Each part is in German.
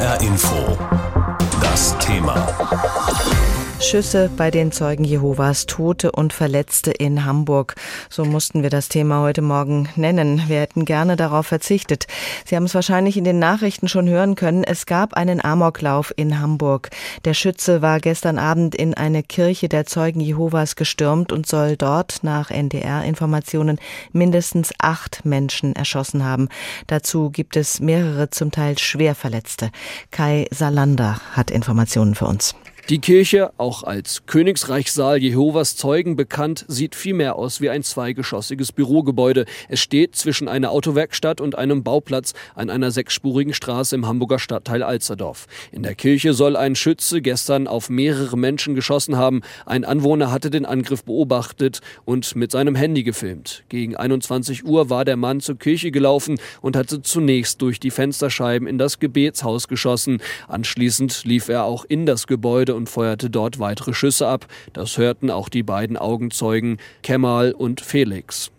HR Info. Das Thema. Schüsse bei den Zeugen Jehovas, Tote und Verletzte in Hamburg. So mussten wir das Thema heute Morgen nennen. Wir hätten gerne darauf verzichtet. Sie haben es wahrscheinlich in den Nachrichten schon hören können. Es gab einen Amoklauf in Hamburg. Der Schütze war gestern Abend in eine Kirche der Zeugen Jehovas gestürmt und soll dort nach NDR-Informationen mindestens acht Menschen erschossen haben. Dazu gibt es mehrere zum Teil schwer Verletzte. Kai Salander hat Informationen für uns. Die Kirche, auch als Königsreichssaal Jehovas Zeugen bekannt, sieht viel mehr aus wie ein zweigeschossiges Bürogebäude. Es steht zwischen einer Autowerkstatt und einem Bauplatz an einer sechsspurigen Straße im Hamburger Stadtteil Alzerdorf. In der Kirche soll ein Schütze gestern auf mehrere Menschen geschossen haben. Ein Anwohner hatte den Angriff beobachtet und mit seinem Handy gefilmt. Gegen 21 Uhr war der Mann zur Kirche gelaufen und hatte zunächst durch die Fensterscheiben in das Gebetshaus geschossen. Anschließend lief er auch in das Gebäude und feuerte dort weitere Schüsse ab. Das hörten auch die beiden Augenzeugen Kemal und Felix.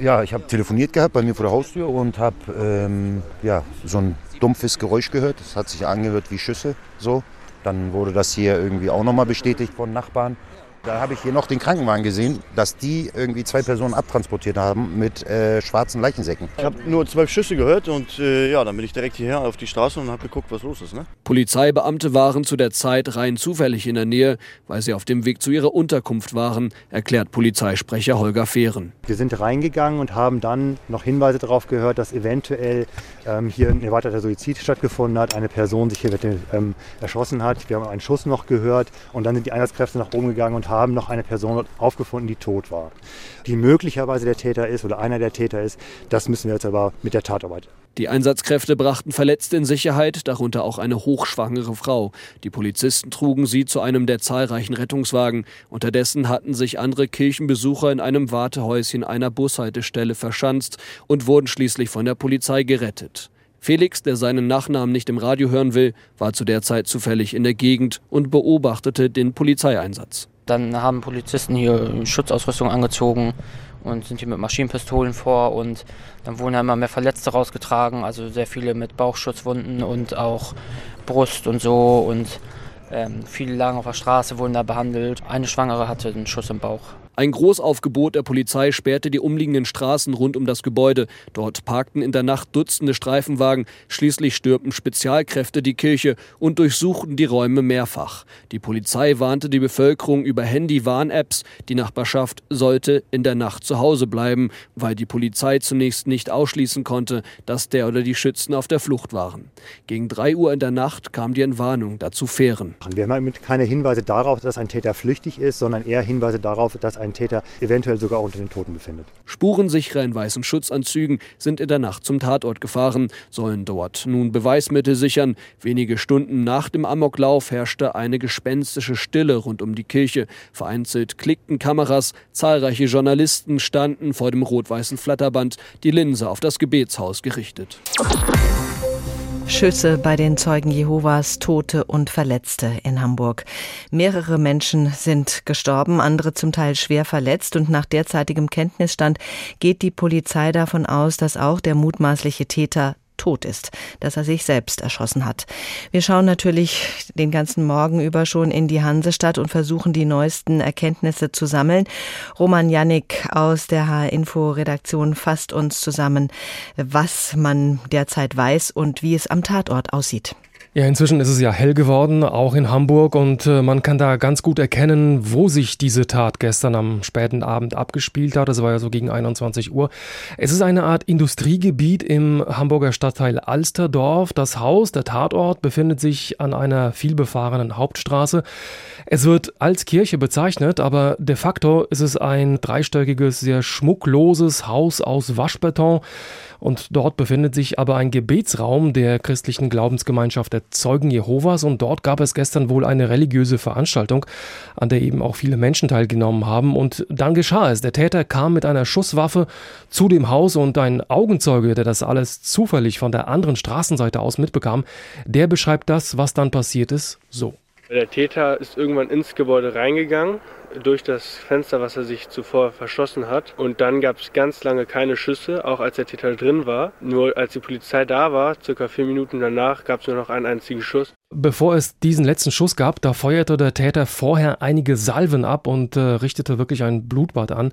Ja, ich habe telefoniert gehabt bei mir vor der Haustür und habe ähm, ja, so ein dumpfes Geräusch gehört. Das hat sich angehört wie Schüsse. So. Dann wurde das hier irgendwie auch nochmal bestätigt von Nachbarn. Da habe ich hier noch den Krankenwagen gesehen, dass die irgendwie zwei Personen abtransportiert haben mit äh, schwarzen Leichensäcken. Ich habe nur zwölf Schüsse gehört und äh, ja, dann bin ich direkt hierher auf die Straße und habe geguckt, was los ist. Ne? Polizeibeamte waren zu der Zeit rein zufällig in der Nähe, weil sie auf dem Weg zu ihrer Unterkunft waren, erklärt Polizeisprecher Holger Fehren. Wir sind reingegangen und haben dann noch Hinweise darauf gehört, dass eventuell ähm, hier ein erweiterter Suizid stattgefunden hat, eine Person sich hier ähm, erschossen hat. Wir haben einen Schuss noch gehört und dann sind die Einsatzkräfte nach oben gegangen und haben noch eine Person aufgefunden, die tot war. Die möglicherweise der Täter ist oder einer der Täter ist, das müssen wir jetzt aber mit der Tatarbeit. Die Einsatzkräfte brachten Verletzte in Sicherheit, darunter auch eine hochschwangere Frau. Die Polizisten trugen sie zu einem der zahlreichen Rettungswagen. Unterdessen hatten sich andere Kirchenbesucher in einem Wartehäuschen einer Bushaltestelle verschanzt und wurden schließlich von der Polizei gerettet. Felix, der seinen Nachnamen nicht im Radio hören will, war zu der Zeit zufällig in der Gegend und beobachtete den Polizeieinsatz. Dann haben Polizisten hier Schutzausrüstung angezogen und sind hier mit Maschinenpistolen vor und dann wurden ja immer mehr Verletzte rausgetragen, also sehr viele mit Bauchschutzwunden und auch Brust und so und ähm, viele lagen auf der Straße, wurden da behandelt. Eine Schwangere hatte einen Schuss im Bauch. Ein Großaufgebot der Polizei sperrte die umliegenden Straßen rund um das Gebäude. Dort parkten in der Nacht Dutzende Streifenwagen. Schließlich stürmten Spezialkräfte die Kirche und durchsuchten die Räume mehrfach. Die Polizei warnte die Bevölkerung über Handy-Warn-Apps. Die Nachbarschaft sollte in der Nacht zu Hause bleiben, weil die Polizei zunächst nicht ausschließen konnte, dass der oder die Schützen auf der Flucht waren. Gegen drei Uhr in der Nacht kam die Entwarnung, dazu Fähren. Wir haben keine Hinweise darauf, dass ein Täter flüchtig ist, sondern eher Hinweise darauf, dass ein ein Täter eventuell sogar unter den Toten befindet. Spurensicherer in weißen Schutzanzügen sind in der Nacht zum Tatort gefahren, sollen dort nun Beweismittel sichern. Wenige Stunden nach dem Amoklauf herrschte eine gespenstische Stille rund um die Kirche. Vereinzelt klickten Kameras, zahlreiche Journalisten standen vor dem rot-weißen Flatterband, die Linse auf das Gebetshaus gerichtet. Schüsse bei den Zeugen Jehovas, Tote und Verletzte in Hamburg. Mehrere Menschen sind gestorben, andere zum Teil schwer verletzt und nach derzeitigem Kenntnisstand geht die Polizei davon aus, dass auch der mutmaßliche Täter tot ist, dass er sich selbst erschossen hat. Wir schauen natürlich den ganzen Morgen über schon in die Hansestadt und versuchen die neuesten Erkenntnisse zu sammeln. Roman Jannik aus der H-Info-Redaktion fasst uns zusammen, was man derzeit weiß und wie es am Tatort aussieht. Ja, inzwischen ist es ja hell geworden, auch in Hamburg, und äh, man kann da ganz gut erkennen, wo sich diese Tat gestern am späten Abend abgespielt hat. Das war ja so gegen 21 Uhr. Es ist eine Art Industriegebiet im Hamburger Stadtteil Alsterdorf. Das Haus, der Tatort, befindet sich an einer vielbefahrenen Hauptstraße. Es wird als Kirche bezeichnet, aber de facto ist es ein dreistöckiges, sehr schmuckloses Haus aus Waschbeton. Und dort befindet sich aber ein Gebetsraum der christlichen Glaubensgemeinschaft der Zeugen Jehovas. Und dort gab es gestern wohl eine religiöse Veranstaltung, an der eben auch viele Menschen teilgenommen haben. Und dann geschah es. Der Täter kam mit einer Schusswaffe zu dem Haus und ein Augenzeuge, der das alles zufällig von der anderen Straßenseite aus mitbekam, der beschreibt das, was dann passiert ist, so. Der Täter ist irgendwann ins Gebäude reingegangen, durch das Fenster, was er sich zuvor verschossen hat. Und dann gab es ganz lange keine Schüsse, auch als der Täter drin war. Nur als die Polizei da war, circa vier Minuten danach, gab es nur noch einen einzigen Schuss. Bevor es diesen letzten Schuss gab, da feuerte der Täter vorher einige Salven ab und äh, richtete wirklich ein Blutbad an.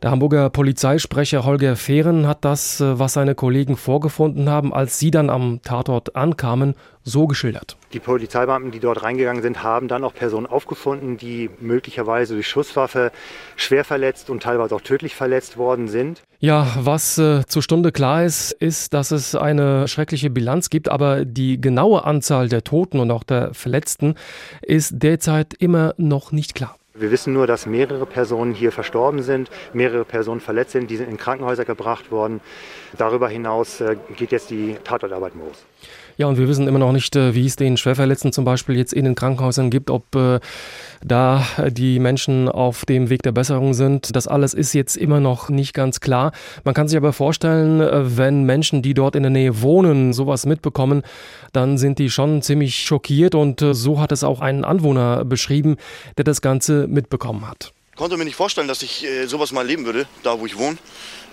Der Hamburger Polizeisprecher Holger Fehren hat das, äh, was seine Kollegen vorgefunden haben, als sie dann am Tatort ankamen, so geschildert. Die Polizeibeamten, die dort reingegangen sind, haben dann auch Personen aufgefunden, die möglicherweise durch Schusswaffe schwer verletzt und teilweise auch tödlich verletzt worden sind. Ja, was äh, zur Stunde klar ist, ist, dass es eine schreckliche Bilanz gibt, aber die genaue Anzahl der Toten und auch der Verletzten ist derzeit immer noch nicht klar. Wir wissen nur, dass mehrere Personen hier verstorben sind, mehrere Personen verletzt sind, die sind in Krankenhäuser gebracht worden. Darüber hinaus äh, geht jetzt die Tatortarbeit los. Ja, und wir wissen immer noch nicht, äh, wie es den Schwerverletzten zum Beispiel jetzt in den Krankenhäusern gibt, ob äh, da die Menschen auf dem Weg der Besserung sind. Das alles ist jetzt immer noch nicht ganz klar. Man kann sich aber vorstellen, wenn Menschen, die dort in der Nähe wohnen, sowas mitbekommen, dann sind die schon ziemlich schockiert und so hat es auch ein Anwohner beschrieben, der das Ganze mitbekommen hat. Ich konnte mir nicht vorstellen, dass ich äh, sowas mal erleben würde, da wo ich wohne.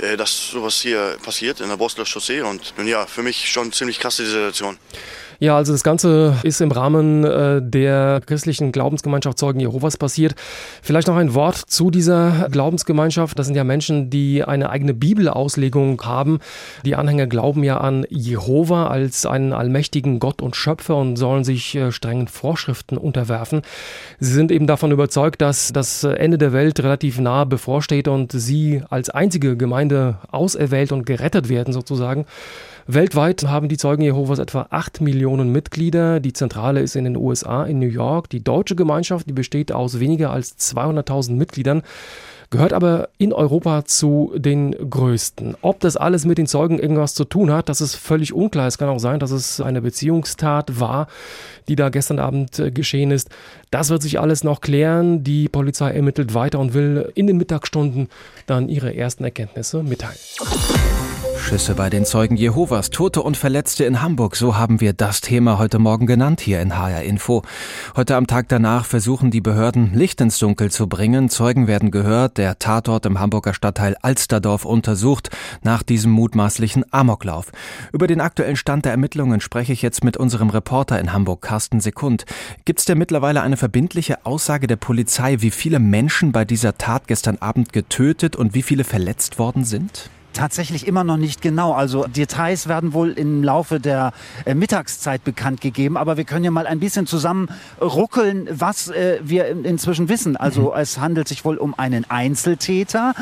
Äh, dass sowas hier passiert in der Borsler Chaussee. Und nun ja, für mich schon ziemlich krasse Situation. Ja, also das Ganze ist im Rahmen äh, der christlichen Glaubensgemeinschaft Zeugen Jehovas passiert. Vielleicht noch ein Wort zu dieser Glaubensgemeinschaft. Das sind ja Menschen, die eine eigene Bibelauslegung haben. Die Anhänger glauben ja an Jehova als einen allmächtigen Gott und Schöpfer und sollen sich äh, strengen Vorschriften unterwerfen. Sie sind eben davon überzeugt, dass das Ende der Welt relativ nahe bevorsteht und sie als einzige Gemeinde auserwählt und gerettet werden sozusagen. Weltweit haben die Zeugen Jehovas etwa 8 Millionen Mitglieder. Die Zentrale ist in den USA, in New York. Die deutsche Gemeinschaft, die besteht aus weniger als 200.000 Mitgliedern gehört aber in Europa zu den größten. Ob das alles mit den Zeugen irgendwas zu tun hat, das ist völlig unklar. Es kann auch sein, dass es eine Beziehungstat war, die da gestern Abend äh, geschehen ist. Das wird sich alles noch klären. Die Polizei ermittelt weiter und will in den Mittagsstunden dann ihre ersten Erkenntnisse mitteilen. Schüsse bei den Zeugen Jehovas, Tote und Verletzte in Hamburg, so haben wir das Thema heute Morgen genannt hier in HR Info. Heute am Tag danach versuchen die Behörden Licht ins Dunkel zu bringen. Zeugen werden gehört, der Tatort im Hamburger Stadtteil Alsterdorf untersucht nach diesem mutmaßlichen Amoklauf. Über den aktuellen Stand der Ermittlungen spreche ich jetzt mit unserem Reporter in Hamburg, Carsten Sekund. Gibt es denn mittlerweile eine verbindliche Aussage der Polizei, wie viele Menschen bei dieser Tat gestern Abend getötet und wie viele verletzt worden sind? Tatsächlich immer noch nicht genau. Also Details werden wohl im Laufe der äh, Mittagszeit bekannt gegeben, aber wir können ja mal ein bisschen zusammen ruckeln, was äh, wir inzwischen wissen. Also mhm. es handelt sich wohl um einen Einzeltäter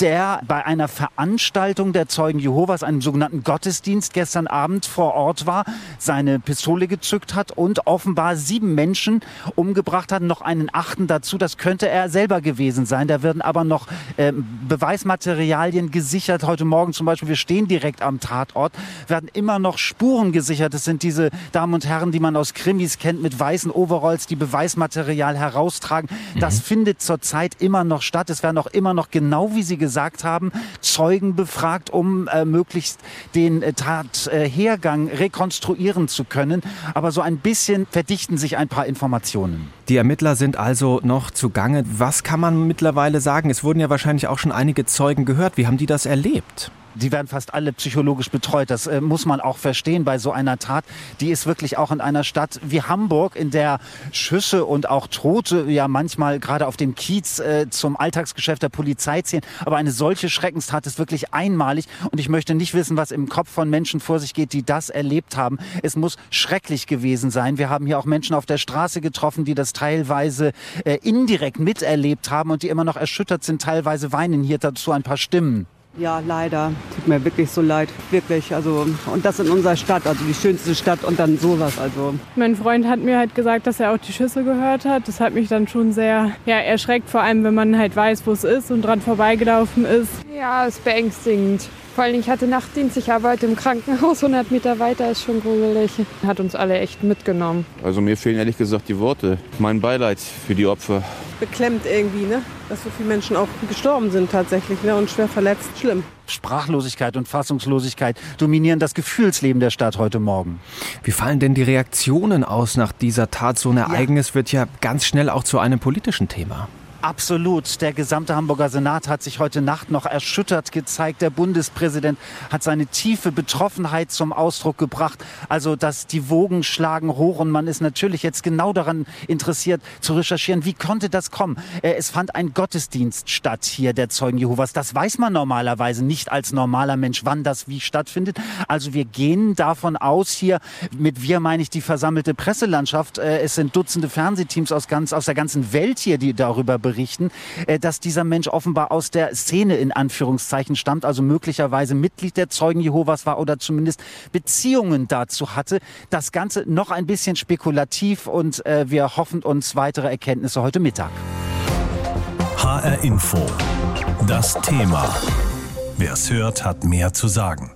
der bei einer Veranstaltung der Zeugen Jehovas, einem sogenannten Gottesdienst gestern Abend vor Ort war, seine Pistole gezückt hat und offenbar sieben Menschen umgebracht hat, noch einen achten dazu. Das könnte er selber gewesen sein. Da werden aber noch äh, Beweismaterialien gesichert. Heute Morgen zum Beispiel, wir stehen direkt am Tatort, werden immer noch Spuren gesichert. Das sind diese Damen und Herren, die man aus Krimis kennt, mit weißen Overalls, die Beweismaterial heraustragen. Das mhm. findet zurzeit immer noch statt. Es werden auch immer noch genau wie sie gesagt haben, Zeugen befragt, um äh, möglichst den äh, Tathergang rekonstruieren zu können. Aber so ein bisschen verdichten sich ein paar Informationen. Die Ermittler sind also noch zugange. Was kann man mittlerweile sagen? Es wurden ja wahrscheinlich auch schon einige Zeugen gehört. Wie haben die das erlebt? Die werden fast alle psychologisch betreut. Das äh, muss man auch verstehen bei so einer Tat. Die ist wirklich auch in einer Stadt wie Hamburg, in der Schüsse und auch Tote ja manchmal gerade auf dem Kiez äh, zum Alltagsgeschäft der Polizei zählen. Aber eine solche Schreckenstat ist wirklich einmalig. Und ich möchte nicht wissen, was im Kopf von Menschen vor sich geht, die das erlebt haben. Es muss schrecklich gewesen sein. Wir haben hier auch Menschen auf der Straße getroffen, die das teilweise äh, indirekt miterlebt haben und die immer noch erschüttert sind, teilweise weinen hier dazu ein paar Stimmen. Ja, leider. Tut mir wirklich so leid. Wirklich. Also, und das in unserer Stadt, also die schönste Stadt und dann sowas. Also. Mein Freund hat mir halt gesagt, dass er auch die Schüsse gehört hat. Das hat mich dann schon sehr ja, erschreckt, vor allem wenn man halt weiß, wo es ist und dran vorbeigelaufen ist. Ja, ist beängstigend. Vor allem, ich hatte Nachtdienst, ich arbeite im Krankenhaus, 100 Meter weiter ist schon gruselig. Hat uns alle echt mitgenommen. Also mir fehlen ehrlich gesagt die Worte. Mein Beileid für die Opfer. Beklemmt irgendwie, ne? dass so viele Menschen auch gestorben sind tatsächlich ne? und schwer verletzt. Schlimm. Sprachlosigkeit und Fassungslosigkeit dominieren das Gefühlsleben der Stadt heute Morgen. Wie fallen denn die Reaktionen aus nach dieser Tat? So ein Ereignis ja. wird ja ganz schnell auch zu einem politischen Thema. Absolut. Der gesamte Hamburger Senat hat sich heute Nacht noch erschüttert gezeigt. Der Bundespräsident hat seine tiefe Betroffenheit zum Ausdruck gebracht. Also, dass die Wogen schlagen hoch und man ist natürlich jetzt genau daran interessiert zu recherchieren, wie konnte das kommen. Äh, es fand ein Gottesdienst statt hier der Zeugen Jehovas. Das weiß man normalerweise nicht als normaler Mensch, wann das wie stattfindet. Also wir gehen davon aus hier, mit wir meine ich die versammelte Presselandschaft. Äh, es sind Dutzende Fernsehteams aus ganz, aus der ganzen Welt hier, die darüber berichten, äh, dass dieser Mensch offenbar aus der Szene in Anführungszeichen stammt, also möglicherweise Mitglied der Zeugen Jehovas war oder zumindest Beziehungen dazu hatte. Das Ganze noch ein bisschen spekulativ und äh, wir hoffen uns weitere Erkenntnisse heute Mittag. HR Info. Das Thema. Wer es hört, hat mehr zu sagen.